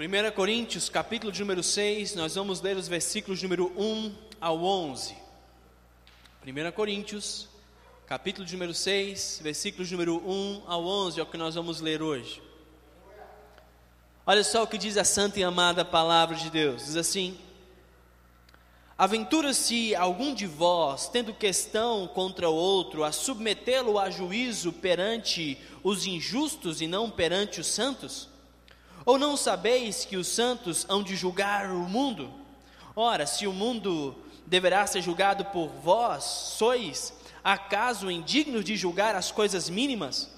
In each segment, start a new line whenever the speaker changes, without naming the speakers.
1 Coríntios, capítulo de número 6, nós vamos ler os versículos número 1 ao 11. 1 Coríntios, capítulo de número 6, versículos número 1 ao 11 é o que nós vamos ler hoje. Olha só o que diz a santa e amada palavra de Deus: diz assim: Aventura-se algum de vós, tendo questão contra outro, a submetê-lo a juízo perante os injustos e não perante os santos? Ou não sabeis que os santos hão de julgar o mundo? Ora, se o mundo deverá ser julgado por vós, sois acaso indignos de julgar as coisas mínimas?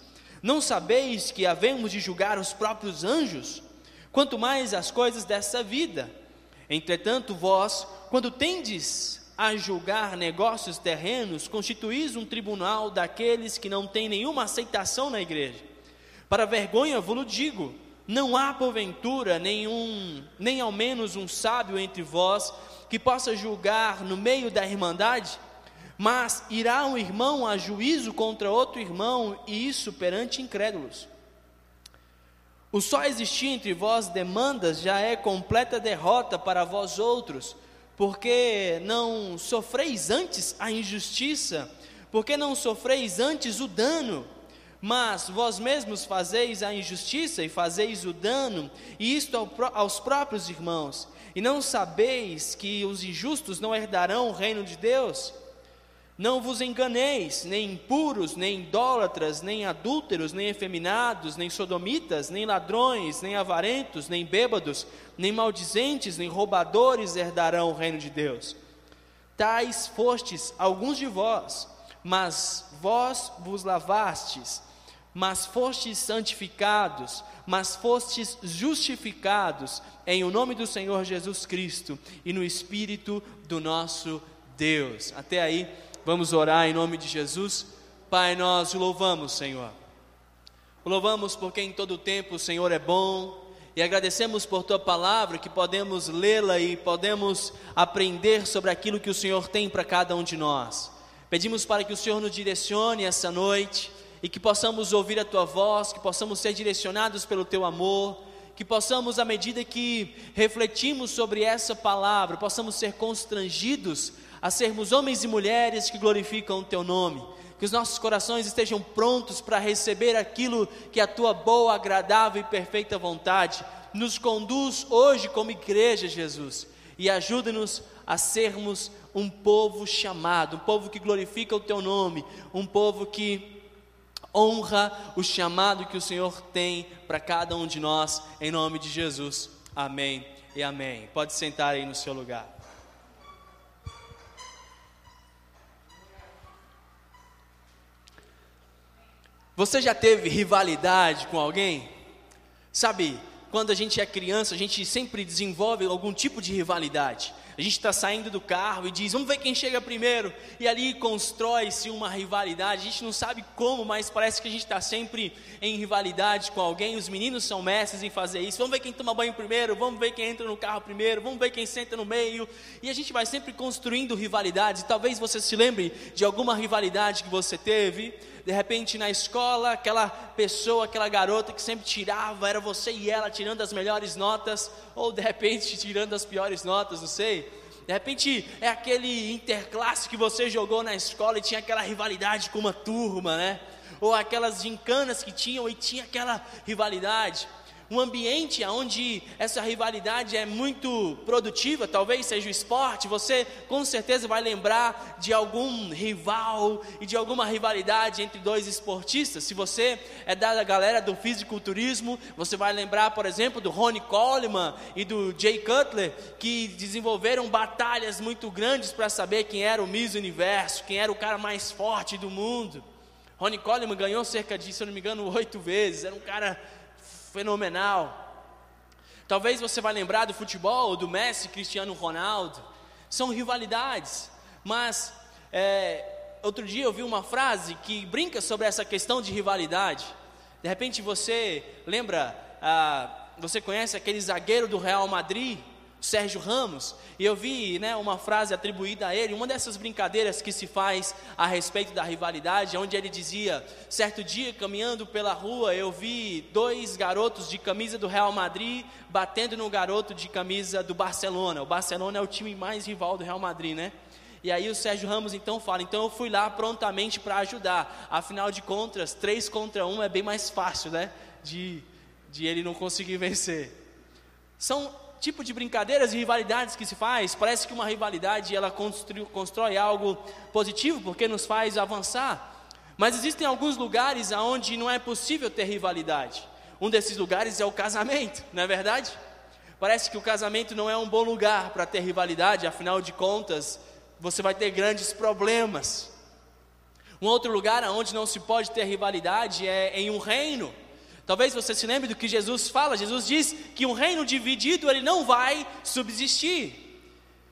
Não sabeis que havemos de julgar os próprios anjos? Quanto mais as coisas dessa vida. Entretanto, vós, quando tendes a julgar negócios terrenos, constituís um tribunal daqueles que não têm nenhuma aceitação na igreja. Para vergonha vos digo, não há porventura nenhum, nem ao menos um sábio entre vós que possa julgar no meio da irmandade? Mas irá um irmão a juízo contra outro irmão, e isso perante incrédulos. O só existir entre vós demandas já é completa derrota para vós outros, porque não sofreis antes a injustiça, porque não sofreis antes o dano. Mas vós mesmos fazeis a injustiça e fazeis o dano, e isto aos próprios irmãos. E não sabeis que os injustos não herdarão o reino de Deus? Não vos enganeis, nem impuros, nem idólatras, nem adúlteros, nem efeminados, nem sodomitas, nem ladrões, nem avarentos, nem bêbados, nem maldizentes, nem roubadores herdarão o reino de Deus. Tais fostes alguns de vós, mas vós vos lavastes mas fostes santificados, mas fostes justificados em o nome do Senhor Jesus Cristo e no Espírito do nosso Deus. Até aí, vamos orar em nome de Jesus. Pai, nós o louvamos, Senhor. O louvamos porque em todo tempo o Senhor é bom e agradecemos por tua palavra que podemos lê-la e podemos aprender sobre aquilo que o Senhor tem para cada um de nós. Pedimos para que o Senhor nos direcione essa noite e que possamos ouvir a tua voz, que possamos ser direcionados pelo teu amor, que possamos, à medida que refletimos sobre essa palavra, possamos ser constrangidos a sermos homens e mulheres que glorificam o teu nome. Que os nossos corações estejam prontos para receber aquilo que a tua boa, agradável e perfeita vontade nos conduz hoje como igreja, Jesus, e ajuda-nos a sermos um povo chamado, um povo que glorifica o teu nome, um povo que honra o chamado que o Senhor tem para cada um de nós, em nome de Jesus. Amém e amém. Pode sentar aí no seu lugar. Você já teve rivalidade com alguém? Sabe, quando a gente é criança, a gente sempre desenvolve algum tipo de rivalidade. A gente está saindo do carro e diz, vamos ver quem chega primeiro. E ali constrói-se uma rivalidade. A gente não sabe como, mas parece que a gente está sempre em rivalidade com alguém. Os meninos são mestres em fazer isso. Vamos ver quem toma banho primeiro, vamos ver quem entra no carro primeiro, vamos ver quem senta no meio. E a gente vai sempre construindo rivalidades. Talvez você se lembre de alguma rivalidade que você teve de repente na escola, aquela pessoa, aquela garota que sempre tirava, era você e ela tirando as melhores notas, ou de repente tirando as piores notas, não sei. De repente é aquele interclasse que você jogou na escola e tinha aquela rivalidade com uma turma, né? Ou aquelas gincanas que tinham e tinha aquela rivalidade um ambiente onde essa rivalidade é muito produtiva, talvez seja o esporte, você com certeza vai lembrar de algum rival e de alguma rivalidade entre dois esportistas. Se você é da galera do fisiculturismo, você vai lembrar, por exemplo, do Ronnie Coleman e do Jay Cutler, que desenvolveram batalhas muito grandes para saber quem era o Miss Universo, quem era o cara mais forte do mundo. Ronnie Coleman ganhou cerca de, se eu não me engano, oito vezes. Era um cara fenomenal. Talvez você vai lembrar do futebol, do Messi, Cristiano Ronaldo. São rivalidades, mas é, outro dia eu vi uma frase que brinca sobre essa questão de rivalidade. De repente você lembra, ah, você conhece aquele zagueiro do Real Madrid, Sérgio Ramos, e eu vi né, uma frase atribuída a ele, uma dessas brincadeiras que se faz a respeito da rivalidade, onde ele dizia: certo dia, caminhando pela rua, eu vi dois garotos de camisa do Real Madrid batendo no garoto de camisa do Barcelona. O Barcelona é o time mais rival do Real Madrid, né? E aí o Sérgio Ramos então fala: então eu fui lá prontamente para ajudar. Afinal de contas, três contra um é bem mais fácil, né? De, de ele não conseguir vencer. São tipo de brincadeiras e rivalidades que se faz, parece que uma rivalidade ela constrói, algo positivo porque nos faz avançar. Mas existem alguns lugares onde não é possível ter rivalidade. Um desses lugares é o casamento, não é verdade? Parece que o casamento não é um bom lugar para ter rivalidade, afinal de contas, você vai ter grandes problemas. Um outro lugar onde não se pode ter rivalidade é em um reino. Talvez você se lembre do que Jesus fala. Jesus diz que um reino dividido ele não vai subsistir.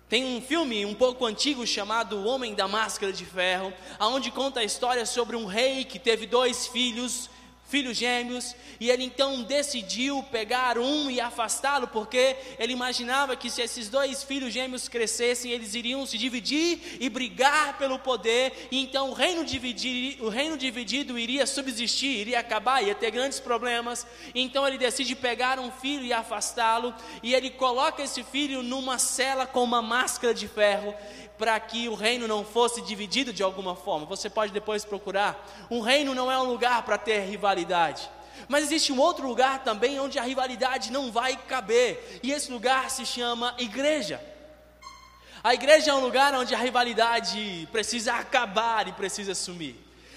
Tem um filme um pouco antigo chamado O Homem da Máscara de Ferro, aonde conta a história sobre um rei que teve dois filhos filhos gêmeos, e ele então decidiu pegar um e afastá-lo, porque ele imaginava que se esses dois filhos gêmeos crescessem, eles iriam se dividir e brigar pelo poder, e então o reino, dividir, o reino dividido iria subsistir, iria acabar, ia ter grandes problemas. Então ele decide pegar um filho e afastá-lo, e ele coloca esse filho numa cela com uma máscara de ferro, para que o reino não fosse dividido de alguma forma. Você pode depois procurar. Um reino não é um lugar para ter rivalidade. Mas existe um outro lugar também onde a rivalidade não vai caber, e esse lugar se chama igreja. A igreja é um lugar onde a rivalidade precisa acabar e precisa sumir.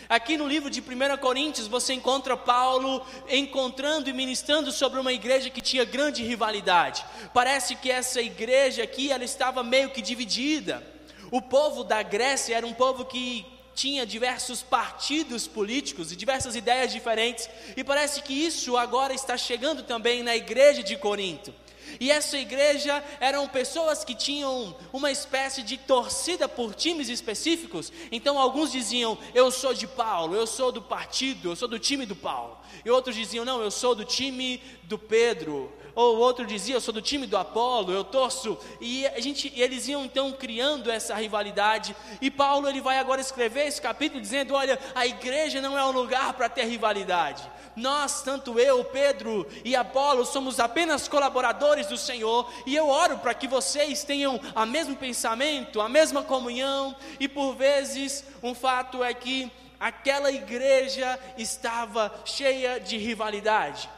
Aqui no livro de 1 Coríntios você encontra Paulo encontrando e ministrando sobre uma igreja que tinha grande rivalidade. Parece que essa igreja aqui ela estava meio que dividida. O povo da Grécia era um povo que tinha diversos partidos políticos e diversas ideias diferentes, e parece que isso agora está chegando também na igreja de Corinto. E essa igreja eram pessoas que tinham uma espécie de torcida por times específicos. Então alguns diziam: "Eu sou de Paulo, eu sou do partido, eu sou do time do Paulo". E outros diziam: "Não, eu sou do time do Pedro, ou outro dizia, eu sou do time do Apolo, eu torço, e a gente, eles iam então criando essa rivalidade, e Paulo ele vai agora escrever esse capítulo dizendo, olha, a igreja não é um lugar para ter rivalidade, nós, tanto eu, Pedro e Apolo, somos apenas colaboradores do Senhor, e eu oro para que vocês tenham o mesmo pensamento, a mesma comunhão, e por vezes um fato é que aquela igreja estava cheia de rivalidade.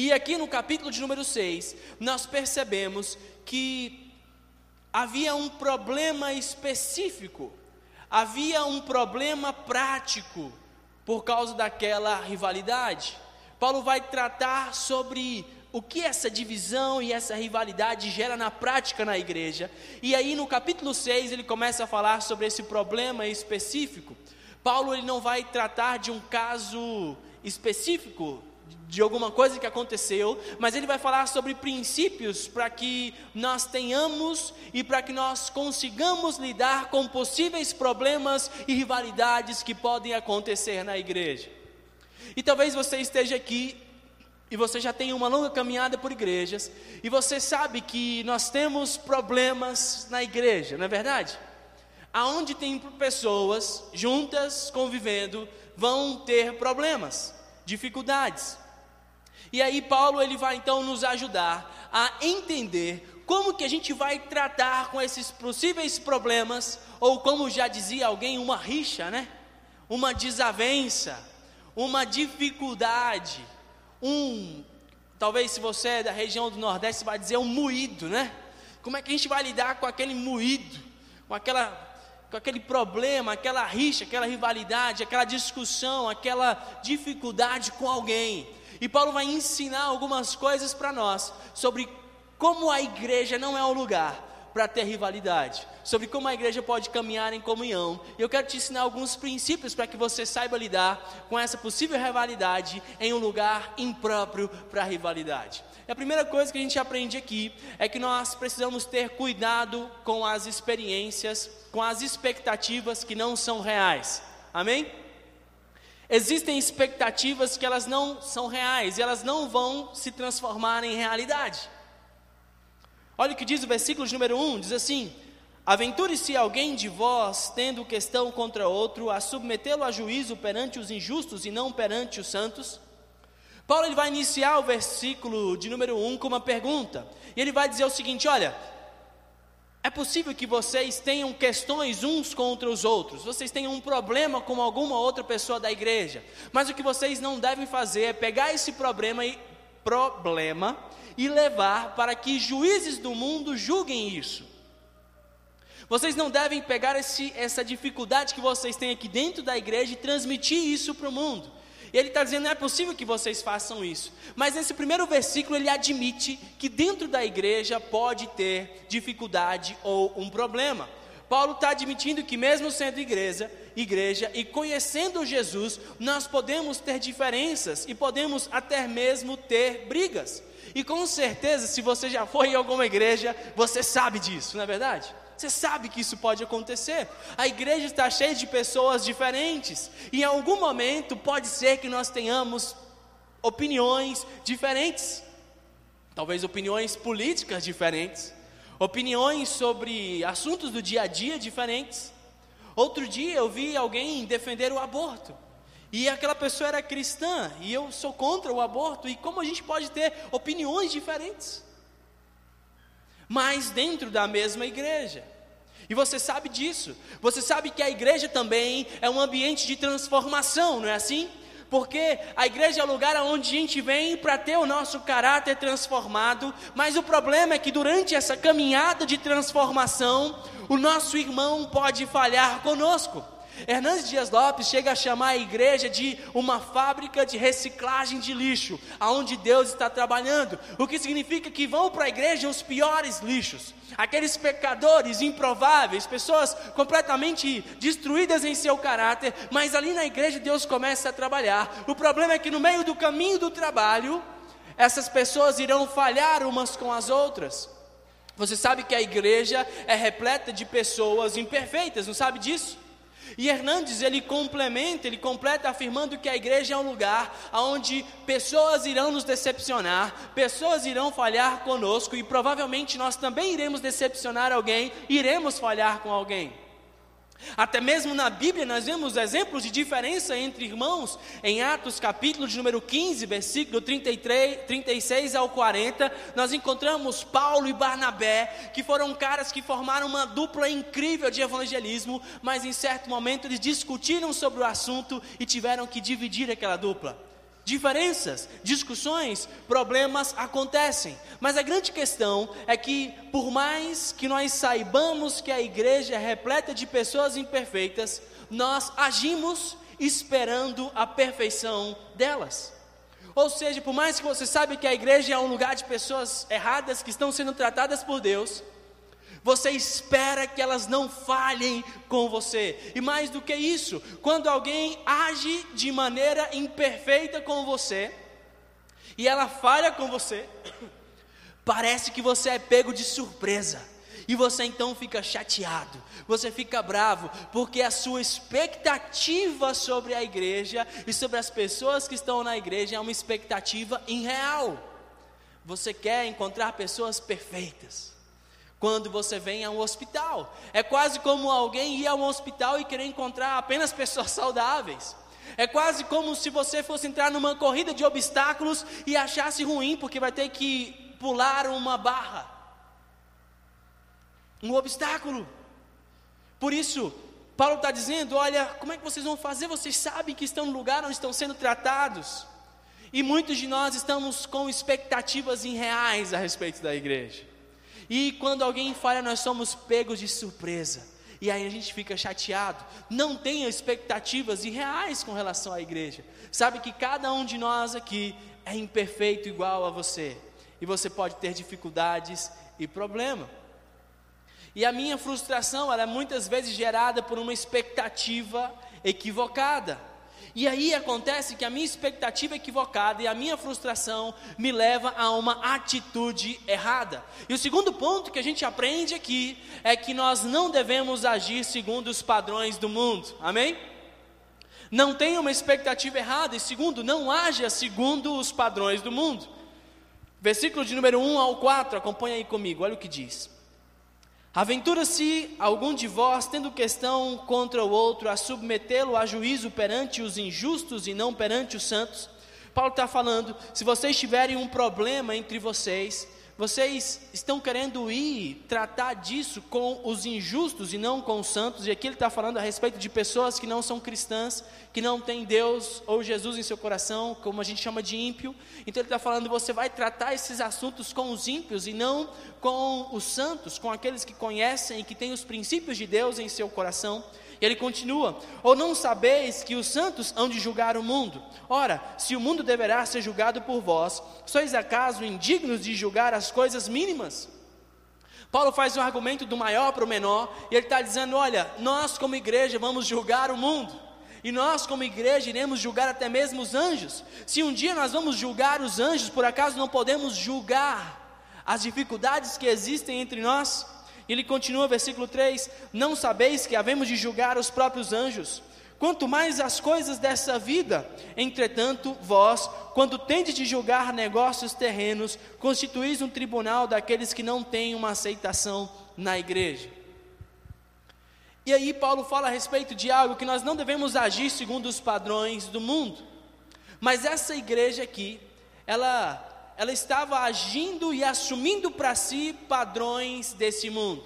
E aqui no capítulo de número 6, nós percebemos que havia um problema específico, havia um problema prático por causa daquela rivalidade. Paulo vai tratar sobre o que essa divisão e essa rivalidade gera na prática na igreja. E aí no capítulo 6 ele começa a falar sobre esse problema específico. Paulo ele não vai tratar de um caso específico de alguma coisa que aconteceu, mas ele vai falar sobre princípios para que nós tenhamos e para que nós consigamos lidar com possíveis problemas e rivalidades que podem acontecer na igreja. E talvez você esteja aqui e você já tenha uma longa caminhada por igrejas e você sabe que nós temos problemas na igreja, não é verdade? Aonde tem pessoas juntas convivendo, vão ter problemas, dificuldades. E aí Paulo ele vai então nos ajudar a entender como que a gente vai tratar com esses possíveis problemas, ou como já dizia alguém, uma rixa, né? Uma desavença, uma dificuldade, um talvez se você é da região do Nordeste vai dizer um moído, né? Como é que a gente vai lidar com aquele moído, com aquela com aquele problema, aquela rixa, aquela rivalidade, aquela discussão, aquela dificuldade com alguém. E Paulo vai ensinar algumas coisas para nós sobre como a igreja não é um lugar para ter rivalidade, sobre como a igreja pode caminhar em comunhão. E eu quero te ensinar alguns princípios para que você saiba lidar com essa possível rivalidade em um lugar impróprio para rivalidade. E a primeira coisa que a gente aprende aqui é que nós precisamos ter cuidado com as experiências, com as expectativas que não são reais. Amém? Existem expectativas que elas não são reais, e elas não vão se transformar em realidade. Olha o que diz o versículo número 1: diz assim: Aventure-se alguém de vós, tendo questão contra outro, a submetê-lo a juízo perante os injustos e não perante os santos. Paulo ele vai iniciar o versículo de número 1 com uma pergunta. E ele vai dizer o seguinte: olha, é possível que vocês tenham questões uns contra os outros, vocês tenham um problema com alguma outra pessoa da igreja, mas o que vocês não devem fazer é pegar esse problema e, problema e levar para que juízes do mundo julguem isso. Vocês não devem pegar esse, essa dificuldade que vocês têm aqui dentro da igreja e transmitir isso para o mundo. E ele está dizendo: não é possível que vocês façam isso. Mas nesse primeiro versículo, ele admite que dentro da igreja pode ter dificuldade ou um problema. Paulo está admitindo que, mesmo sendo igreja, igreja e conhecendo Jesus, nós podemos ter diferenças e podemos até mesmo ter brigas. E com certeza, se você já foi em alguma igreja, você sabe disso, não é verdade? Você sabe que isso pode acontecer. A igreja está cheia de pessoas diferentes. E em algum momento pode ser que nós tenhamos opiniões diferentes. Talvez opiniões políticas diferentes. Opiniões sobre assuntos do dia a dia diferentes. Outro dia eu vi alguém defender o aborto. E aquela pessoa era cristã, e eu sou contra o aborto, e como a gente pode ter opiniões diferentes? Mas dentro da mesma igreja. E você sabe disso. Você sabe que a igreja também é um ambiente de transformação, não é assim? Porque a igreja é o lugar onde a gente vem para ter o nosso caráter transformado, mas o problema é que durante essa caminhada de transformação, o nosso irmão pode falhar conosco. Hernandes Dias Lopes chega a chamar a igreja de uma fábrica de reciclagem de lixo, aonde Deus está trabalhando. O que significa que vão para a igreja os piores lixos, aqueles pecadores improváveis, pessoas completamente destruídas em seu caráter, mas ali na igreja Deus começa a trabalhar. O problema é que no meio do caminho do trabalho, essas pessoas irão falhar umas com as outras. Você sabe que a igreja é repleta de pessoas imperfeitas, não sabe disso? E Hernandes ele complementa, ele completa afirmando que a igreja é um lugar onde pessoas irão nos decepcionar, pessoas irão falhar conosco e provavelmente nós também iremos decepcionar alguém, iremos falhar com alguém. Até mesmo na Bíblia nós vemos exemplos de diferença entre irmãos. Em Atos capítulo de número 15, versículo 33, 36 ao 40, nós encontramos Paulo e Barnabé, que foram caras que formaram uma dupla incrível de evangelismo, mas em certo momento eles discutiram sobre o assunto e tiveram que dividir aquela dupla. Diferenças, discussões, problemas acontecem, mas a grande questão é que, por mais que nós saibamos que a igreja é repleta de pessoas imperfeitas, nós agimos esperando a perfeição delas. Ou seja, por mais que você saiba que a igreja é um lugar de pessoas erradas que estão sendo tratadas por Deus, você espera que elas não falhem com você. E mais do que isso, quando alguém age de maneira imperfeita com você, e ela falha com você, parece que você é pego de surpresa. E você então fica chateado, você fica bravo, porque a sua expectativa sobre a igreja e sobre as pessoas que estão na igreja é uma expectativa irreal. Você quer encontrar pessoas perfeitas quando você vem a um hospital. É quase como alguém ir a um hospital e querer encontrar apenas pessoas saudáveis. É quase como se você fosse entrar numa corrida de obstáculos e achasse ruim, porque vai ter que pular uma barra. Um obstáculo. Por isso, Paulo está dizendo: olha, como é que vocês vão fazer? Vocês sabem que estão no lugar onde estão sendo tratados. E muitos de nós estamos com expectativas irreais a respeito da igreja. E quando alguém falha, nós somos pegos de surpresa. E aí a gente fica chateado. Não tenha expectativas irreais com relação à igreja. Sabe que cada um de nós aqui é imperfeito igual a você. E você pode ter dificuldades e problema. E a minha frustração, ela é muitas vezes gerada por uma expectativa equivocada. E aí acontece que a minha expectativa equivocada e a minha frustração me leva a uma atitude errada. E o segundo ponto que a gente aprende aqui é que nós não devemos agir segundo os padrões do mundo. Amém? Não tenha uma expectativa errada e segundo, não haja segundo os padrões do mundo. Versículo de número 1 ao 4, acompanha aí comigo, olha o que diz. Aventura-se algum de vós, tendo questão contra o outro, a submetê-lo a juízo perante os injustos e não perante os santos? Paulo está falando: se vocês tiverem um problema entre vocês, vocês estão querendo ir tratar disso com os injustos e não com os santos, e aqui ele está falando a respeito de pessoas que não são cristãs, que não têm Deus ou Jesus em seu coração, como a gente chama de ímpio. Então ele está falando: você vai tratar esses assuntos com os ímpios e não com os santos, com aqueles que conhecem e que têm os princípios de Deus em seu coração. E ele continua: Ou não sabeis que os santos hão de julgar o mundo? Ora, se o mundo deverá ser julgado por vós, sois acaso indignos de julgar as coisas mínimas? Paulo faz um argumento do maior para o menor, e ele está dizendo: olha, nós como igreja vamos julgar o mundo, e nós como igreja iremos julgar até mesmo os anjos. Se um dia nós vamos julgar os anjos, por acaso não podemos julgar as dificuldades que existem entre nós? Ele continua, versículo 3: Não sabeis que havemos de julgar os próprios anjos, quanto mais as coisas dessa vida. Entretanto, vós, quando tendes de julgar negócios terrenos, constituís um tribunal daqueles que não têm uma aceitação na igreja. E aí, Paulo fala a respeito de algo que nós não devemos agir segundo os padrões do mundo, mas essa igreja aqui, ela ela estava agindo e assumindo para si padrões desse mundo.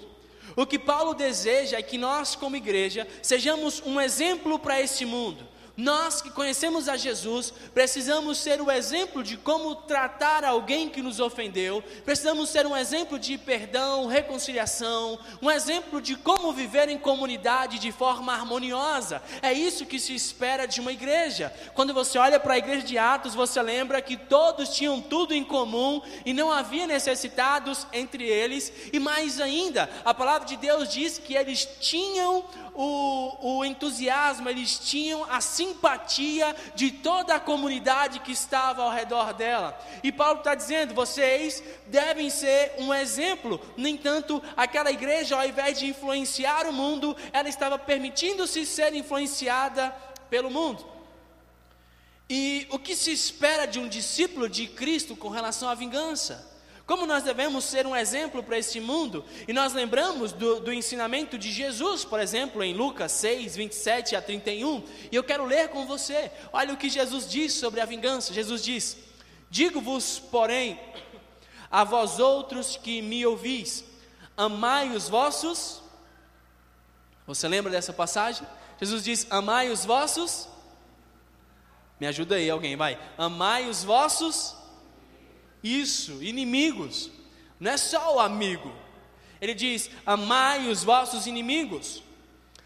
O que Paulo deseja é que nós, como igreja, sejamos um exemplo para esse mundo. Nós que conhecemos a Jesus, precisamos ser o exemplo de como tratar alguém que nos ofendeu, precisamos ser um exemplo de perdão, reconciliação, um exemplo de como viver em comunidade de forma harmoniosa. É isso que se espera de uma igreja. Quando você olha para a igreja de Atos, você lembra que todos tinham tudo em comum e não havia necessitados entre eles, e mais ainda, a palavra de Deus diz que eles tinham o, o entusiasmo, eles tinham a simpatia de toda a comunidade que estava ao redor dela. E Paulo está dizendo: vocês devem ser um exemplo. No entanto, aquela igreja, ao invés de influenciar o mundo, ela estava permitindo-se ser influenciada pelo mundo. E o que se espera de um discípulo de Cristo com relação à vingança? Como nós devemos ser um exemplo para esse mundo? E nós lembramos do, do, ensinamento de Jesus, por exemplo, em Lucas 6, 27 a 31. E eu quero ler com você. Olha o que Jesus diz sobre a vingança. Jesus diz: Digo-vos, porém, a vós outros que me ouvis, amai os vossos. Você lembra dessa passagem? Jesus diz: Amai os vossos. Me ajuda aí, alguém, vai. Amai os vossos isso, inimigos. Não é só o amigo. Ele diz: Amai os vossos inimigos,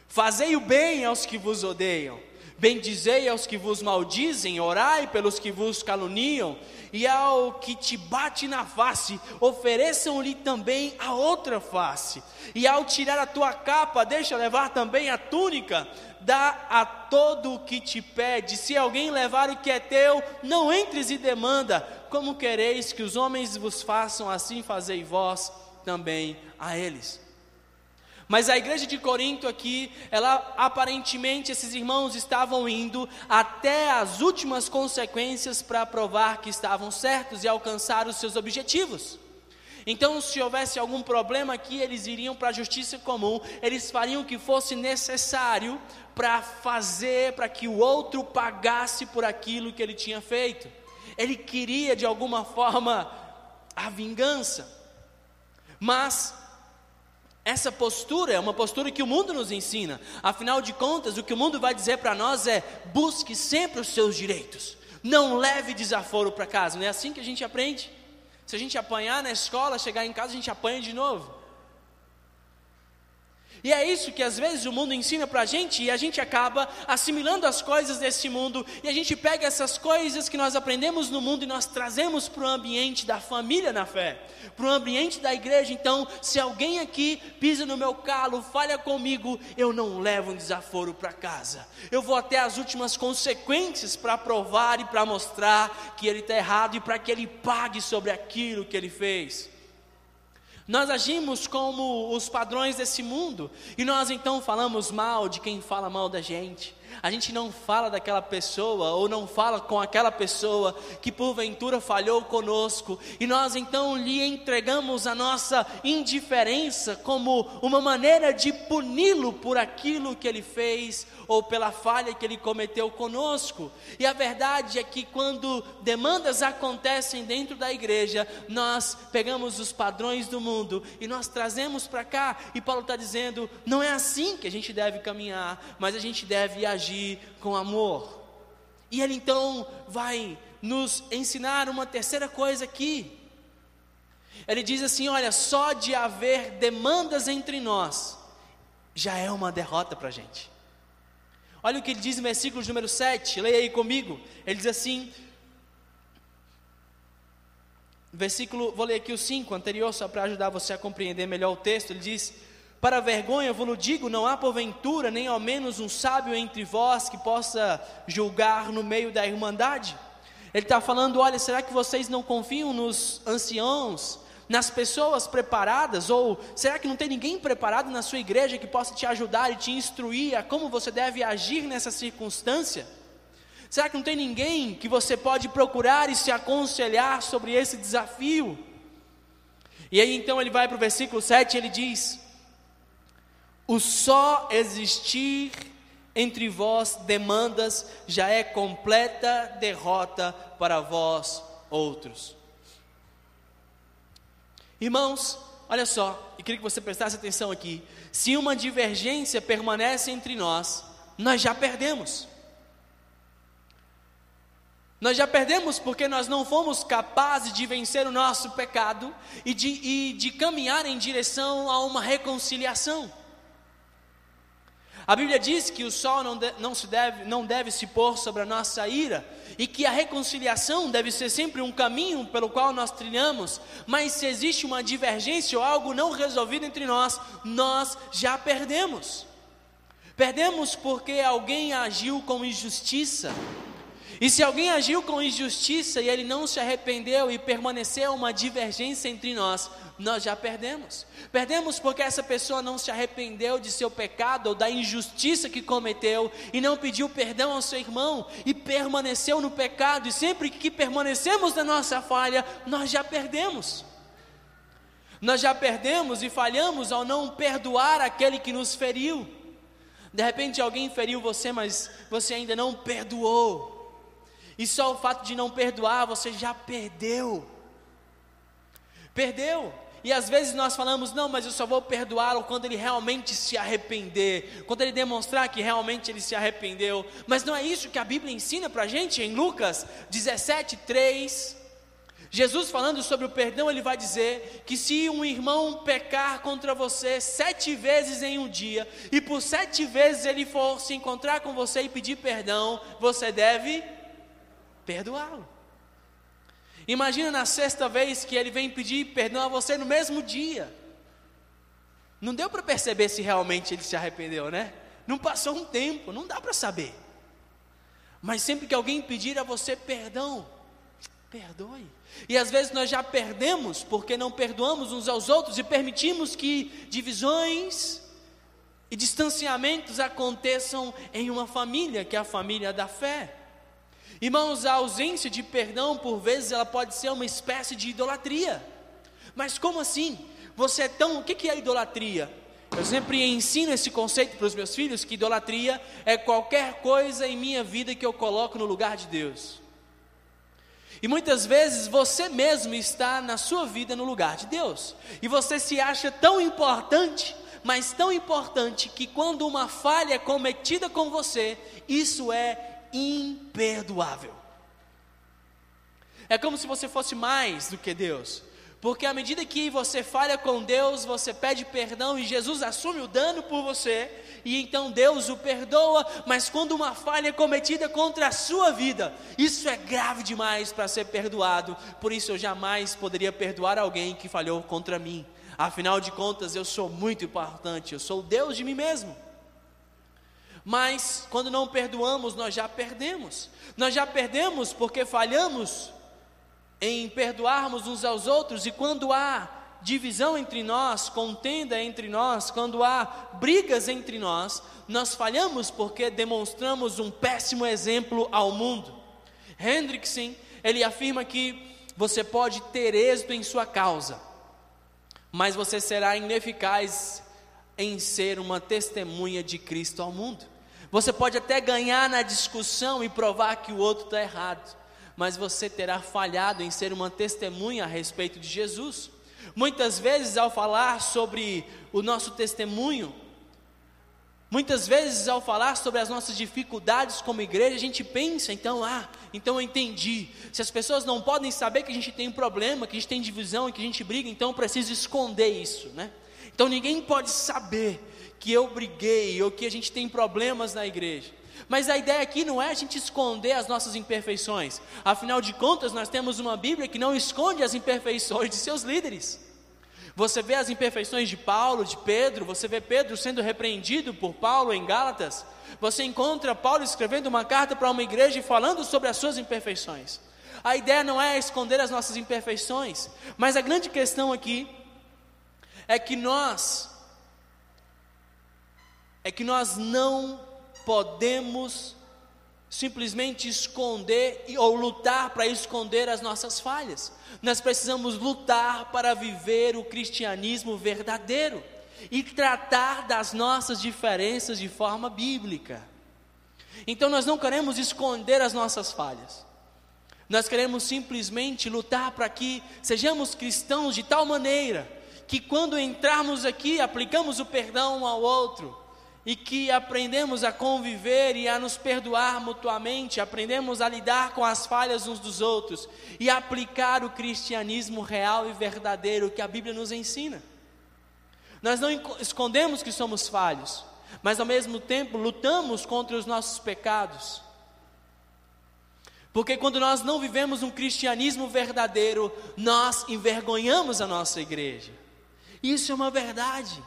fazei o bem aos que vos odeiam, bendizei aos que vos maldizem, orai pelos que vos caluniam, e ao que te bate na face, ofereçam-lhe também a outra face, e ao tirar a tua capa, deixa levar também a túnica, dá a todo o que te pede, se alguém levar o que é teu, não entres e demanda, como quereis que os homens vos façam, assim fazei vós também a eles. Mas a igreja de Corinto aqui, ela aparentemente esses irmãos estavam indo até as últimas consequências para provar que estavam certos e alcançar os seus objetivos. Então, se houvesse algum problema aqui, eles iriam para a justiça comum, eles fariam o que fosse necessário para fazer, para que o outro pagasse por aquilo que ele tinha feito. Ele queria de alguma forma a vingança. Mas essa postura é uma postura que o mundo nos ensina. Afinal de contas, o que o mundo vai dizer para nós é: busque sempre os seus direitos. Não leve desaforo para casa. Não é assim que a gente aprende. Se a gente apanhar na escola, chegar em casa, a gente apanha de novo. E é isso que às vezes o mundo ensina para a gente e a gente acaba assimilando as coisas desse mundo e a gente pega essas coisas que nós aprendemos no mundo e nós trazemos para o ambiente da família na fé, para o ambiente da igreja. Então, se alguém aqui pisa no meu calo, falha comigo, eu não levo um desaforo para casa. Eu vou até as últimas consequências para provar e para mostrar que ele está errado e para que ele pague sobre aquilo que ele fez. Nós agimos como os padrões desse mundo e nós então falamos mal de quem fala mal da gente. A gente não fala daquela pessoa ou não fala com aquela pessoa que porventura falhou conosco e nós então lhe entregamos a nossa indiferença como uma maneira de puni-lo por aquilo que ele fez ou pela falha que ele cometeu conosco. E a verdade é que quando demandas acontecem dentro da igreja, nós pegamos os padrões do mundo e nós trazemos para cá. E Paulo está dizendo: não é assim que a gente deve caminhar, mas a gente deve agir com amor. E ele então vai nos ensinar uma terceira coisa aqui. Ele diz assim: olha, só de haver demandas entre nós, já é uma derrota para a gente. Olha o que ele diz no versículo número 7, leia aí comigo. Ele diz assim: versículo, vou ler aqui o 5 anterior, só para ajudar você a compreender melhor o texto. Ele diz: Para vergonha vos digo, não há porventura, nem ao menos um sábio entre vós que possa julgar no meio da irmandade. Ele está falando: olha, será que vocês não confiam nos anciãos, nas pessoas preparadas? Ou será que não tem ninguém preparado na sua igreja que possa te ajudar e te instruir a como você deve agir nessa circunstância? Será que não tem ninguém que você pode procurar e se aconselhar sobre esse desafio? E aí então ele vai para o versículo 7 e ele diz: O só existir entre vós demandas já é completa derrota para vós outros. Irmãos, olha só, e queria que você prestasse atenção aqui. Se uma divergência permanece entre nós, nós já perdemos. Nós já perdemos porque nós não fomos capazes de vencer o nosso pecado e de, e de caminhar em direção a uma reconciliação. A Bíblia diz que o sol não, de, não, se deve, não deve se pôr sobre a nossa ira, e que a reconciliação deve ser sempre um caminho pelo qual nós trilhamos, mas se existe uma divergência ou algo não resolvido entre nós, nós já perdemos. Perdemos porque alguém agiu com injustiça, e se alguém agiu com injustiça e ele não se arrependeu e permaneceu uma divergência entre nós, nós já perdemos. Perdemos porque essa pessoa não se arrependeu de seu pecado ou da injustiça que cometeu e não pediu perdão ao seu irmão e permaneceu no pecado, e sempre que permanecemos na nossa falha, nós já perdemos. Nós já perdemos e falhamos ao não perdoar aquele que nos feriu. De repente alguém feriu você, mas você ainda não perdoou. E só o fato de não perdoar, você já perdeu. Perdeu. E às vezes nós falamos, não, mas eu só vou perdoá-lo quando ele realmente se arrepender, quando ele demonstrar que realmente ele se arrependeu. Mas não é isso que a Bíblia ensina para a gente em Lucas 17, 3. Jesus falando sobre o perdão, ele vai dizer que se um irmão pecar contra você sete vezes em um dia, e por sete vezes ele for se encontrar com você e pedir perdão, você deve perdoá-lo. Imagina na sexta vez que ele vem pedir perdão a você no mesmo dia. Não deu para perceber se realmente ele se arrependeu, né? Não passou um tempo, não dá para saber. Mas sempre que alguém pedir a você perdão, perdoe. E às vezes nós já perdemos porque não perdoamos uns aos outros e permitimos que divisões e distanciamentos aconteçam em uma família, que é a família da fé. Irmãos, a ausência de perdão, por vezes, ela pode ser uma espécie de idolatria. Mas como assim? Você é tão. O que é idolatria? Eu sempre ensino esse conceito para os meus filhos: que idolatria é qualquer coisa em minha vida que eu coloco no lugar de Deus. E muitas vezes você mesmo está na sua vida no lugar de Deus. E você se acha tão importante, mas tão importante, que quando uma falha é cometida com você, isso é imperdoável. É como se você fosse mais do que Deus. Porque à medida que você falha com Deus, você pede perdão e Jesus assume o dano por você, e então Deus o perdoa, mas quando uma falha é cometida contra a sua vida, isso é grave demais para ser perdoado. Por isso eu jamais poderia perdoar alguém que falhou contra mim. Afinal de contas, eu sou muito importante, eu sou Deus de mim mesmo. Mas quando não perdoamos, nós já perdemos. Nós já perdemos porque falhamos em perdoarmos uns aos outros, e quando há divisão entre nós, contenda entre nós, quando há brigas entre nós, nós falhamos porque demonstramos um péssimo exemplo ao mundo. Hendrickson, ele afirma que você pode ter êxito em sua causa, mas você será ineficaz em ser uma testemunha de Cristo ao mundo. Você pode até ganhar na discussão e provar que o outro está errado, mas você terá falhado em ser uma testemunha a respeito de Jesus. Muitas vezes, ao falar sobre o nosso testemunho, muitas vezes, ao falar sobre as nossas dificuldades como igreja, a gente pensa, então, ah, então eu entendi. Se as pessoas não podem saber que a gente tem um problema, que a gente tem divisão e que a gente briga, então eu preciso esconder isso, né? Então ninguém pode saber que eu briguei ou que a gente tem problemas na igreja. Mas a ideia aqui não é a gente esconder as nossas imperfeições. Afinal de contas, nós temos uma Bíblia que não esconde as imperfeições de seus líderes. Você vê as imperfeições de Paulo, de Pedro, você vê Pedro sendo repreendido por Paulo em Gálatas. Você encontra Paulo escrevendo uma carta para uma igreja e falando sobre as suas imperfeições. A ideia não é esconder as nossas imperfeições, mas a grande questão aqui é que nós é que nós não podemos simplesmente esconder ou lutar para esconder as nossas falhas. Nós precisamos lutar para viver o cristianismo verdadeiro e tratar das nossas diferenças de forma bíblica. Então nós não queremos esconder as nossas falhas. Nós queremos simplesmente lutar para que sejamos cristãos de tal maneira que quando entrarmos aqui aplicamos o perdão um ao outro e que aprendemos a conviver e a nos perdoar mutuamente, aprendemos a lidar com as falhas uns dos outros e aplicar o cristianismo real e verdadeiro que a Bíblia nos ensina. Nós não escondemos que somos falhos, mas ao mesmo tempo lutamos contra os nossos pecados. Porque quando nós não vivemos um cristianismo verdadeiro, nós envergonhamos a nossa igreja. Isso é uma verdade.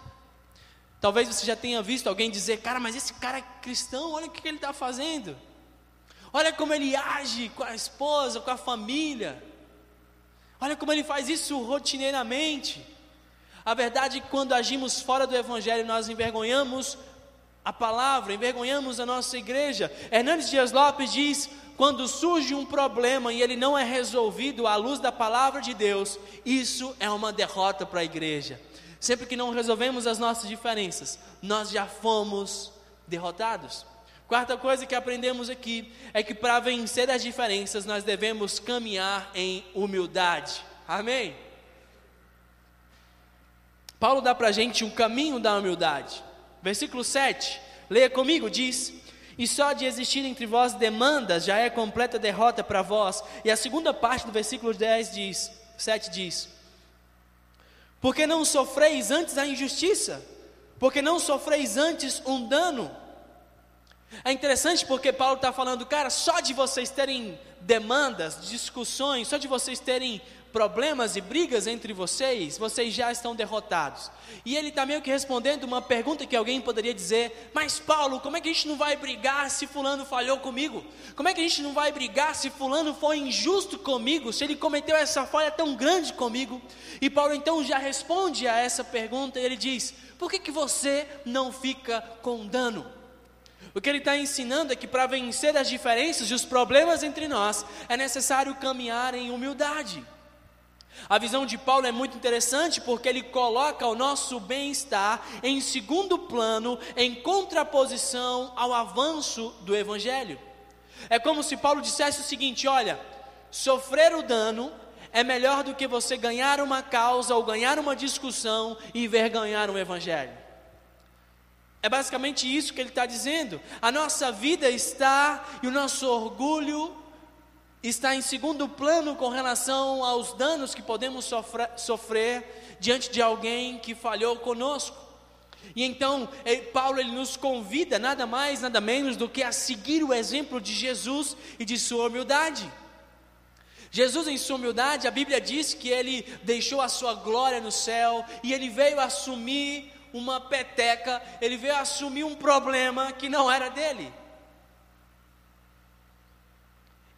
Talvez você já tenha visto alguém dizer: Cara, mas esse cara é cristão, olha o que ele está fazendo. Olha como ele age com a esposa, com a família. Olha como ele faz isso rotineiramente. A verdade é que quando agimos fora do Evangelho, nós envergonhamos a palavra, envergonhamos a nossa igreja. Hernandes Dias Lopes diz: quando surge um problema e ele não é resolvido à luz da palavra de Deus, isso é uma derrota para a igreja. Sempre que não resolvemos as nossas diferenças, nós já fomos derrotados. Quarta coisa que aprendemos aqui é que para vencer as diferenças nós devemos caminhar em humildade. Amém? Paulo dá para a gente um caminho da humildade. Versículo 7, leia comigo, diz: E só de existir entre vós demandas já é completa derrota para vós. E a segunda parte do versículo 10 diz, 7 diz: porque não sofreis antes a injustiça? Porque não sofreis antes um dano? É interessante porque Paulo está falando, cara, só de vocês terem demandas, discussões, só de vocês terem problemas e brigas entre vocês, vocês já estão derrotados. E ele está meio que respondendo uma pergunta que alguém poderia dizer: Mas Paulo, como é que a gente não vai brigar se Fulano falhou comigo? Como é que a gente não vai brigar se Fulano foi injusto comigo? Se ele cometeu essa falha tão grande comigo? E Paulo então já responde a essa pergunta e ele diz: Por que, que você não fica com dano? O que ele está ensinando é que para vencer as diferenças e os problemas entre nós, é necessário caminhar em humildade. A visão de Paulo é muito interessante porque ele coloca o nosso bem-estar em segundo plano, em contraposição ao avanço do Evangelho. É como se Paulo dissesse o seguinte: olha, sofrer o dano é melhor do que você ganhar uma causa ou ganhar uma discussão e envergonhar o Evangelho. É basicamente isso que ele está dizendo. A nossa vida está e o nosso orgulho está em segundo plano com relação aos danos que podemos sofrer, sofrer diante de alguém que falhou conosco. E então, Paulo ele nos convida nada mais, nada menos do que a seguir o exemplo de Jesus e de sua humildade. Jesus, em sua humildade, a Bíblia diz que ele deixou a sua glória no céu e ele veio assumir uma peteca, ele veio assumir um problema que não era dele.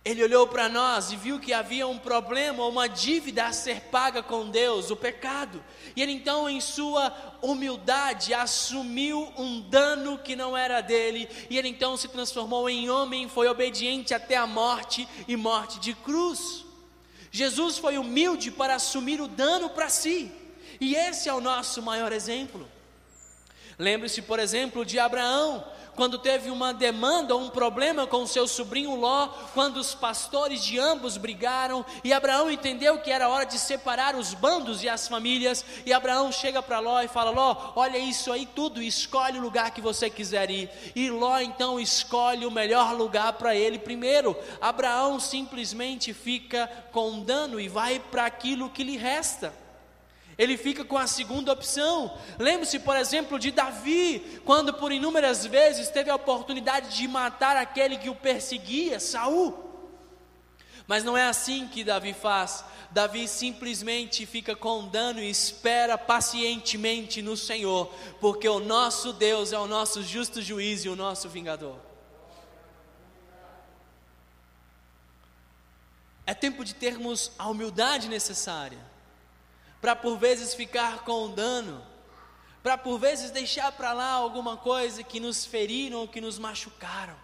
Ele olhou para nós e viu que havia um problema, uma dívida a ser paga com Deus, o pecado. E ele então, em sua humildade, assumiu um dano que não era dele. E ele então se transformou em homem, foi obediente até a morte e morte de cruz. Jesus foi humilde para assumir o dano para si. E esse é o nosso maior exemplo. Lembre-se, por exemplo, de Abraão quando teve uma demanda ou um problema com seu sobrinho Ló, quando os pastores de ambos brigaram, e Abraão entendeu que era hora de separar os bandos e as famílias, e Abraão chega para Ló e fala: Ló, olha isso aí tudo, escolhe o lugar que você quiser ir. E Ló então escolhe o melhor lugar para ele primeiro. Abraão simplesmente fica com dano e vai para aquilo que lhe resta ele fica com a segunda opção. Lembre-se, por exemplo, de Davi, quando por inúmeras vezes teve a oportunidade de matar aquele que o perseguia, Saul. Mas não é assim que Davi faz. Davi simplesmente fica com dano e espera pacientemente no Senhor, porque o nosso Deus é o nosso justo juiz e o nosso vingador. É tempo de termos a humildade necessária para por vezes ficar com dano, para por vezes deixar para lá alguma coisa que nos feriram ou que nos machucaram,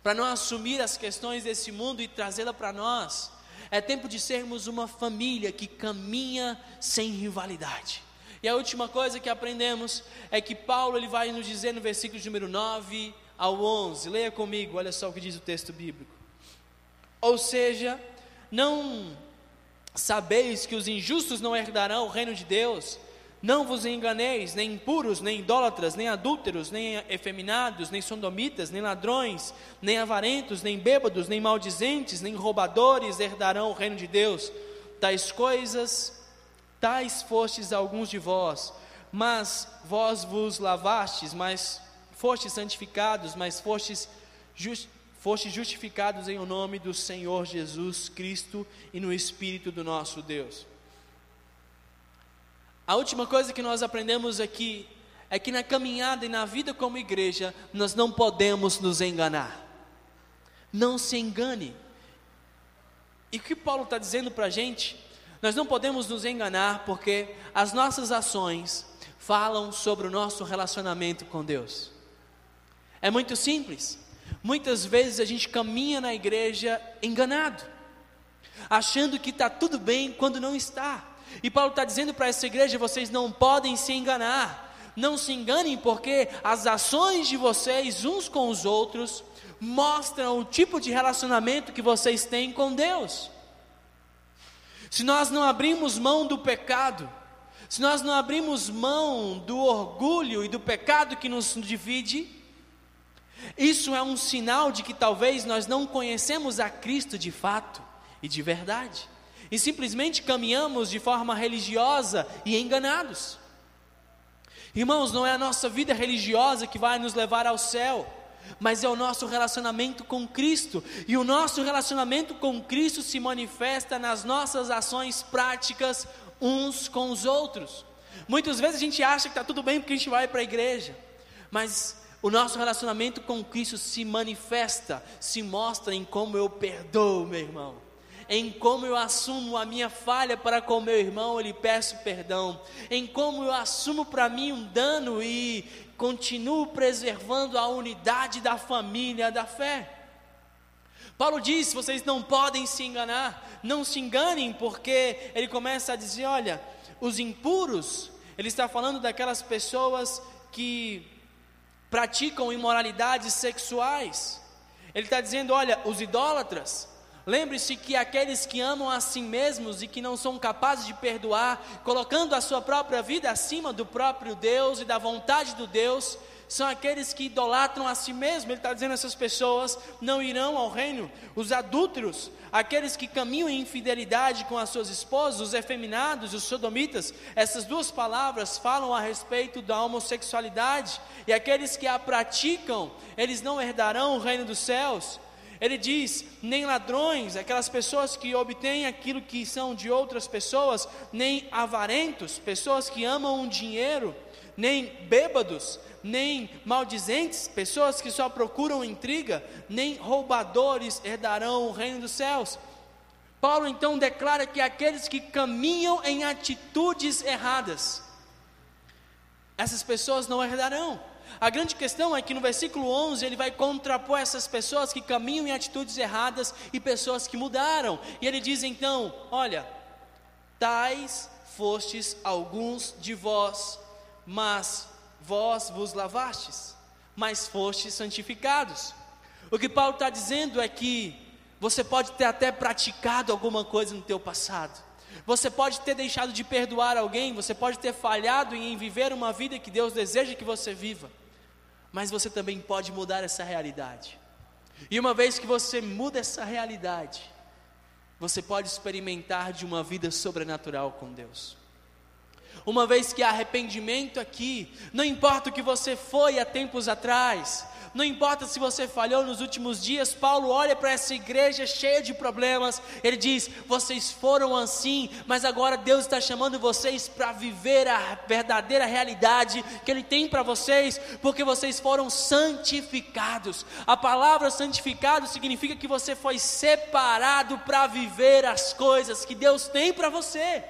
para não assumir as questões desse mundo e trazê-la para nós. É tempo de sermos uma família que caminha sem rivalidade. E a última coisa que aprendemos é que Paulo ele vai nos dizer no versículo número 9 ao 11. Leia comigo, olha só o que diz o texto bíblico. Ou seja, não Sabeis que os injustos não herdarão o reino de Deus. Não vos enganeis, nem impuros, nem idólatras, nem adúlteros, nem efeminados, nem sodomitas, nem ladrões, nem avarentos, nem bêbados, nem maldizentes, nem roubadores herdarão o reino de Deus. Tais coisas, tais fostes alguns de vós, mas vós vos lavastes, mas fostes santificados, mas fostes just, foste justificados em o nome do Senhor Jesus Cristo e no Espírito do nosso Deus. A última coisa que nós aprendemos aqui é que na caminhada e na vida como igreja, nós não podemos nos enganar. Não se engane. E o que Paulo está dizendo para a gente? Nós não podemos nos enganar porque as nossas ações falam sobre o nosso relacionamento com Deus. É muito simples. Muitas vezes a gente caminha na igreja enganado, achando que está tudo bem quando não está. E Paulo está dizendo para essa igreja: vocês não podem se enganar. Não se enganem, porque as ações de vocês uns com os outros mostram o tipo de relacionamento que vocês têm com Deus. Se nós não abrimos mão do pecado, se nós não abrimos mão do orgulho e do pecado que nos divide, isso é um sinal de que talvez nós não conhecemos a Cristo de fato e de verdade, e simplesmente caminhamos de forma religiosa e enganados. Irmãos, não é a nossa vida religiosa que vai nos levar ao céu, mas é o nosso relacionamento com Cristo, e o nosso relacionamento com Cristo se manifesta nas nossas ações práticas uns com os outros. Muitas vezes a gente acha que está tudo bem porque a gente vai para a igreja, mas o nosso relacionamento com Cristo se manifesta, se mostra em como eu perdoo meu irmão, em como eu assumo a minha falha para com meu irmão, eu lhe peço perdão, em como eu assumo para mim um dano e continuo preservando a unidade da família da fé. Paulo diz: vocês não podem se enganar, não se enganem, porque ele começa a dizer: olha, os impuros, ele está falando daquelas pessoas que praticam imoralidades sexuais. Ele está dizendo: olha, os idólatras, lembre-se que aqueles que amam a si mesmos e que não são capazes de perdoar, colocando a sua própria vida acima do próprio Deus e da vontade do Deus, são aqueles que idolatram a si mesmo. Ele está dizendo essas pessoas não irão ao reino. Os adúlteros, aqueles que caminham em infidelidade com as suas esposas, os efeminados, os sodomitas, essas duas palavras falam a respeito da homossexualidade. E aqueles que a praticam, eles não herdarão o reino dos céus. Ele diz: nem ladrões, aquelas pessoas que obtêm aquilo que são de outras pessoas, nem avarentos, pessoas que amam o dinheiro, nem bêbados, nem maldizentes, pessoas que só procuram intriga, nem roubadores herdarão o reino dos céus. Paulo então declara que aqueles que caminham em atitudes erradas, essas pessoas não herdarão. A grande questão é que no versículo 11 ele vai contrapor essas pessoas que caminham em atitudes erradas e pessoas que mudaram. E ele diz então: Olha, tais fostes alguns de vós, mas vós vos lavastes, mas fostes santificados. O que Paulo está dizendo é que você pode ter até praticado alguma coisa no teu passado. Você pode ter deixado de perdoar alguém, você pode ter falhado em viver uma vida que Deus deseja que você viva. Mas você também pode mudar essa realidade. E uma vez que você muda essa realidade, você pode experimentar de uma vida sobrenatural com Deus. Uma vez que há arrependimento aqui, não importa o que você foi há tempos atrás, não importa se você falhou nos últimos dias, Paulo olha para essa igreja cheia de problemas, ele diz: vocês foram assim, mas agora Deus está chamando vocês para viver a verdadeira realidade que Ele tem para vocês, porque vocês foram santificados. A palavra santificado significa que você foi separado para viver as coisas que Deus tem para você.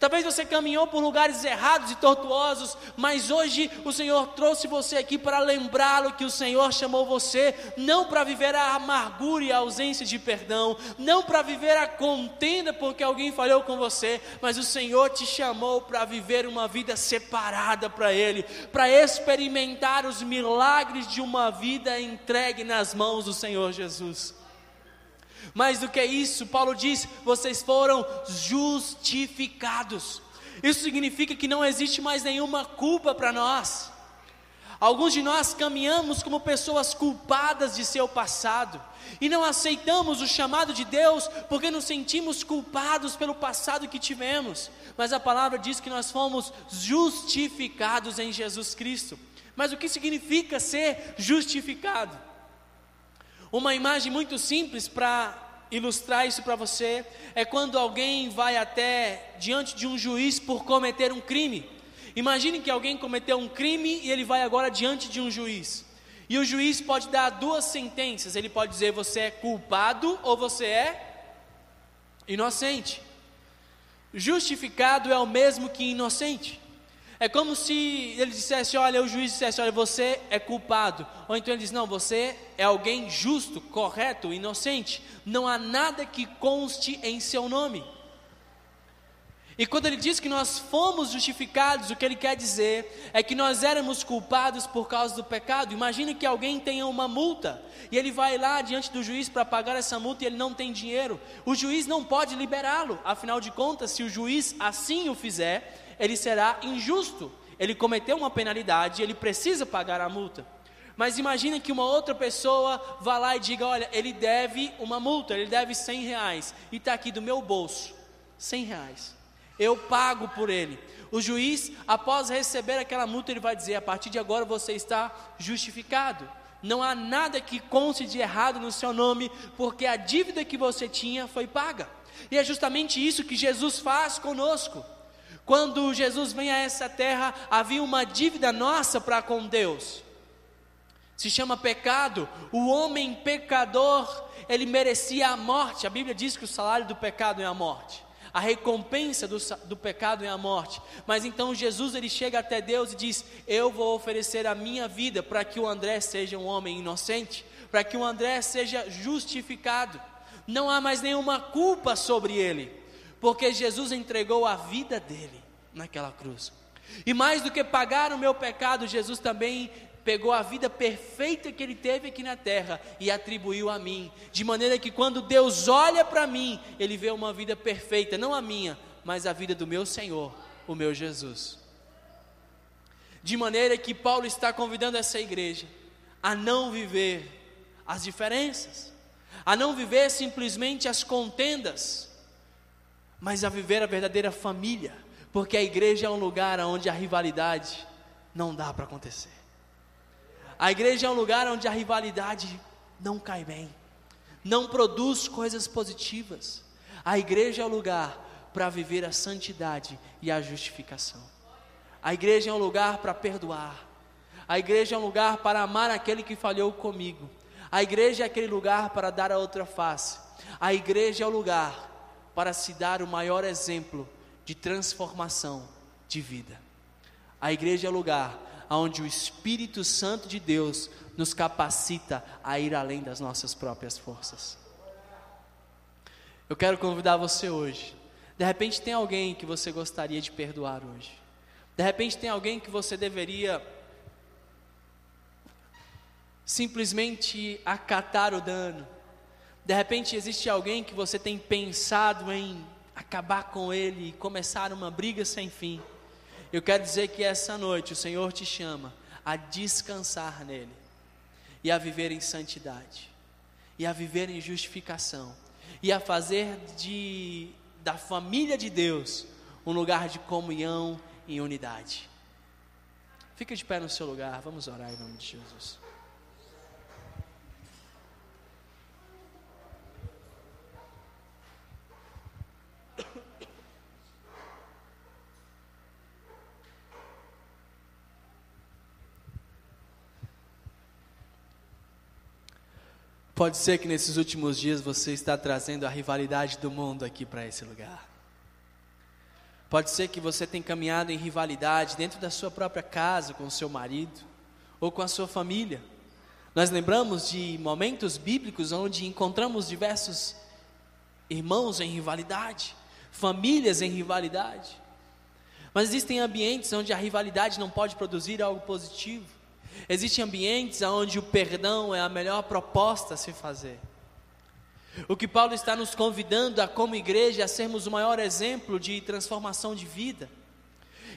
Talvez você caminhou por lugares errados e tortuosos, mas hoje o Senhor trouxe você aqui para lembrá-lo que o Senhor chamou você não para viver a amargura e a ausência de perdão, não para viver a contenda porque alguém falhou com você, mas o Senhor te chamou para viver uma vida separada para Ele, para experimentar os milagres de uma vida entregue nas mãos do Senhor Jesus. Mais do que isso, Paulo diz: vocês foram justificados. Isso significa que não existe mais nenhuma culpa para nós. Alguns de nós caminhamos como pessoas culpadas de seu passado e não aceitamos o chamado de Deus porque nos sentimos culpados pelo passado que tivemos. Mas a palavra diz que nós fomos justificados em Jesus Cristo. Mas o que significa ser justificado? Uma imagem muito simples para ilustrar isso para você é quando alguém vai até diante de um juiz por cometer um crime. Imagine que alguém cometeu um crime e ele vai agora diante de um juiz. E o juiz pode dar duas sentenças. Ele pode dizer você é culpado ou você é inocente. Justificado é o mesmo que inocente. É como se ele dissesse: Olha, o juiz dissesse: Olha, você é culpado. Ou então ele diz: Não, você é alguém justo, correto, inocente. Não há nada que conste em seu nome. E quando ele diz que nós fomos justificados, o que ele quer dizer é que nós éramos culpados por causa do pecado. Imagine que alguém tenha uma multa e ele vai lá diante do juiz para pagar essa multa e ele não tem dinheiro. O juiz não pode liberá-lo, afinal de contas, se o juiz assim o fizer, ele será injusto. Ele cometeu uma penalidade, ele precisa pagar a multa. Mas imagine que uma outra pessoa vá lá e diga: Olha, ele deve uma multa, ele deve 100 reais, e está aqui do meu bolso, 100 reais. Eu pago por ele. O juiz, após receber aquela multa, ele vai dizer: A partir de agora você está justificado. Não há nada que conste de errado no seu nome, porque a dívida que você tinha foi paga. E é justamente isso que Jesus faz conosco. Quando Jesus vem a essa terra, havia uma dívida nossa para com Deus. Se chama pecado. O homem pecador, ele merecia a morte. A Bíblia diz que o salário do pecado é a morte. A recompensa do, do pecado é a morte. Mas então Jesus ele chega até Deus e diz: Eu vou oferecer a minha vida para que o André seja um homem inocente, para que o André seja justificado. Não há mais nenhuma culpa sobre ele porque Jesus entregou a vida dele naquela cruz. E mais do que pagar o meu pecado, Jesus também pegou a vida perfeita que ele teve aqui na terra e atribuiu a mim, de maneira que quando Deus olha para mim, ele vê uma vida perfeita, não a minha, mas a vida do meu Senhor, o meu Jesus. De maneira que Paulo está convidando essa igreja a não viver as diferenças, a não viver simplesmente as contendas, mas a viver a verdadeira família, porque a igreja é um lugar onde a rivalidade não dá para acontecer. A igreja é um lugar onde a rivalidade não cai bem, não produz coisas positivas. A igreja é o lugar para viver a santidade e a justificação. A igreja é um lugar para perdoar. A igreja é um lugar para amar aquele que falhou comigo. A igreja é aquele lugar para dar a outra face. A igreja é o lugar para se dar o maior exemplo de transformação de vida. A igreja é o lugar onde o Espírito Santo de Deus nos capacita a ir além das nossas próprias forças. Eu quero convidar você hoje. De repente tem alguém que você gostaria de perdoar hoje. De repente tem alguém que você deveria simplesmente acatar o dano. De repente existe alguém que você tem pensado em acabar com ele e começar uma briga sem fim. Eu quero dizer que essa noite o Senhor te chama a descansar nele e a viver em santidade e a viver em justificação e a fazer de da família de Deus um lugar de comunhão e unidade. Fica de pé no seu lugar, vamos orar em nome de Jesus. Pode ser que nesses últimos dias você está trazendo a rivalidade do mundo aqui para esse lugar. Pode ser que você tenha caminhado em rivalidade dentro da sua própria casa com o seu marido ou com a sua família. Nós lembramos de momentos bíblicos onde encontramos diversos irmãos em rivalidade, famílias em rivalidade. Mas existem ambientes onde a rivalidade não pode produzir algo positivo. Existem ambientes onde o perdão é a melhor proposta a se fazer. O que Paulo está nos convidando a, como igreja, a sermos o maior exemplo de transformação de vida.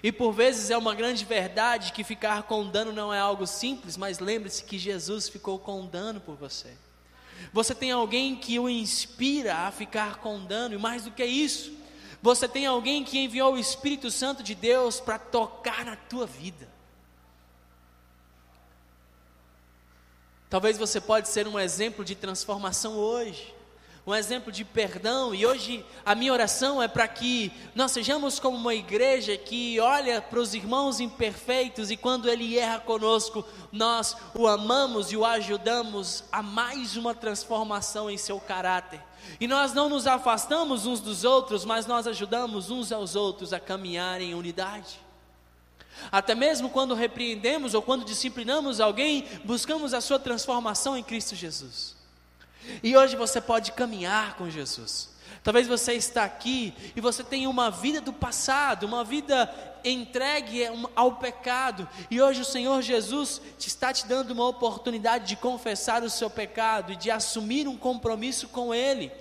E por vezes é uma grande verdade que ficar com dano não é algo simples, mas lembre-se que Jesus ficou com dano por você. Você tem alguém que o inspira a ficar com dano, e mais do que isso, você tem alguém que enviou o Espírito Santo de Deus para tocar na tua vida. Talvez você pode ser um exemplo de transformação hoje, um exemplo de perdão, e hoje a minha oração é para que nós sejamos como uma igreja que olha para os irmãos imperfeitos e quando ele erra conosco, nós o amamos e o ajudamos a mais uma transformação em seu caráter. E nós não nos afastamos uns dos outros, mas nós ajudamos uns aos outros a caminhar em unidade. Até mesmo quando repreendemos ou quando disciplinamos alguém, buscamos a sua transformação em Cristo Jesus. E hoje você pode caminhar com Jesus. Talvez você está aqui e você tenha uma vida do passado, uma vida entregue ao pecado, e hoje o Senhor Jesus te está te dando uma oportunidade de confessar o seu pecado e de assumir um compromisso com Ele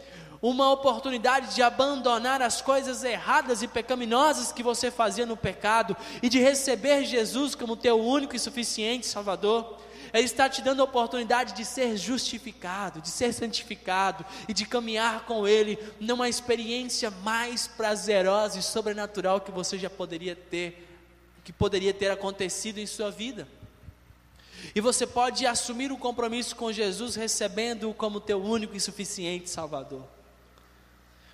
uma oportunidade de abandonar as coisas erradas e pecaminosas que você fazia no pecado e de receber Jesus como teu único e suficiente Salvador. Ele está te dando a oportunidade de ser justificado, de ser santificado e de caminhar com Ele numa experiência mais prazerosa e sobrenatural que você já poderia ter, que poderia ter acontecido em sua vida. E você pode assumir um compromisso com Jesus recebendo-o como teu único e suficiente Salvador.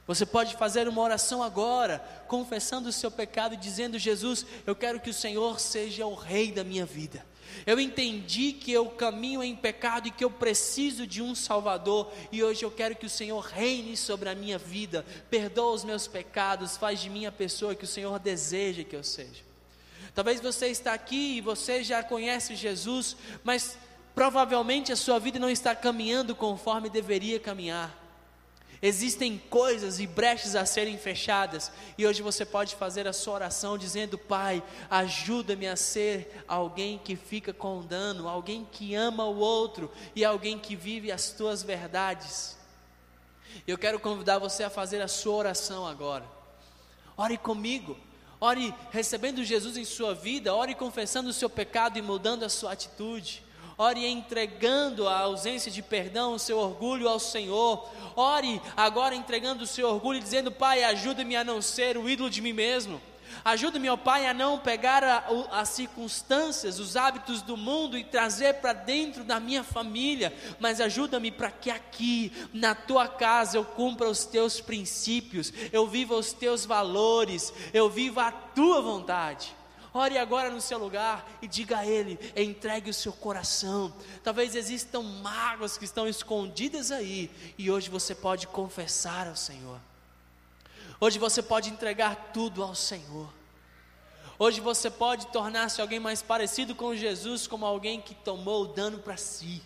Você pode fazer uma oração agora, confessando o seu pecado e dizendo: Jesus, eu quero que o Senhor seja o Rei da minha vida. Eu entendi que eu caminho em pecado e que eu preciso de um Salvador, e hoje eu quero que o Senhor reine sobre a minha vida, perdoa os meus pecados, faz de mim a pessoa que o Senhor deseja que eu seja. Talvez você está aqui e você já conhece Jesus, mas provavelmente a sua vida não está caminhando conforme deveria caminhar. Existem coisas e brechas a serem fechadas, e hoje você pode fazer a sua oração dizendo: Pai, ajuda-me a ser alguém que fica com dano, alguém que ama o outro e alguém que vive as tuas verdades. Eu quero convidar você a fazer a sua oração agora. Ore comigo, ore recebendo Jesus em sua vida, ore confessando o seu pecado e mudando a sua atitude ore entregando a ausência de perdão, o seu orgulho ao Senhor, ore agora entregando o seu orgulho, dizendo: Pai, ajuda-me a não ser o ídolo de mim mesmo. Ajuda-me, ó Pai, a não pegar a, as circunstâncias, os hábitos do mundo e trazer para dentro da minha família, mas ajuda-me para que aqui, na tua casa, eu cumpra os teus princípios, eu viva os teus valores, eu viva a tua vontade. Ore agora no seu lugar e diga a Ele, entregue o seu coração. Talvez existam mágoas que estão escondidas aí, e hoje você pode confessar ao Senhor. Hoje você pode entregar tudo ao Senhor. Hoje você pode tornar-se alguém mais parecido com Jesus, como alguém que tomou o dano para si.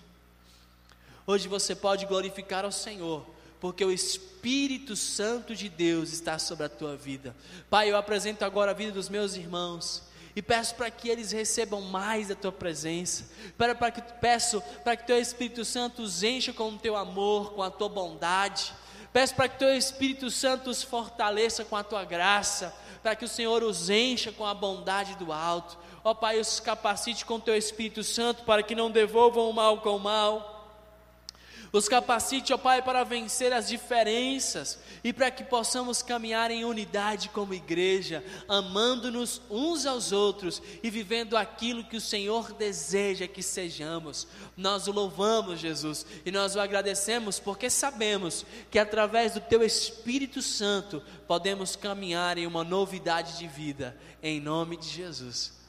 Hoje você pode glorificar ao Senhor, porque o Espírito Santo de Deus está sobre a tua vida. Pai, eu apresento agora a vida dos meus irmãos e peço para que eles recebam mais da tua presença. Para, para que, peço para que teu Espírito Santo os encha com o teu amor, com a tua bondade. Peço para que teu Espírito Santo os fortaleça com a tua graça, para que o Senhor os encha com a bondade do alto. Ó Pai, os capacite com teu Espírito Santo para que não devolvam o mal com o mal os capacite, ó Pai, para vencer as diferenças e para que possamos caminhar em unidade como igreja, amando-nos uns aos outros e vivendo aquilo que o Senhor deseja que sejamos. Nós o louvamos, Jesus, e nós o agradecemos porque sabemos que através do Teu Espírito Santo podemos caminhar em uma novidade de vida, em nome de Jesus.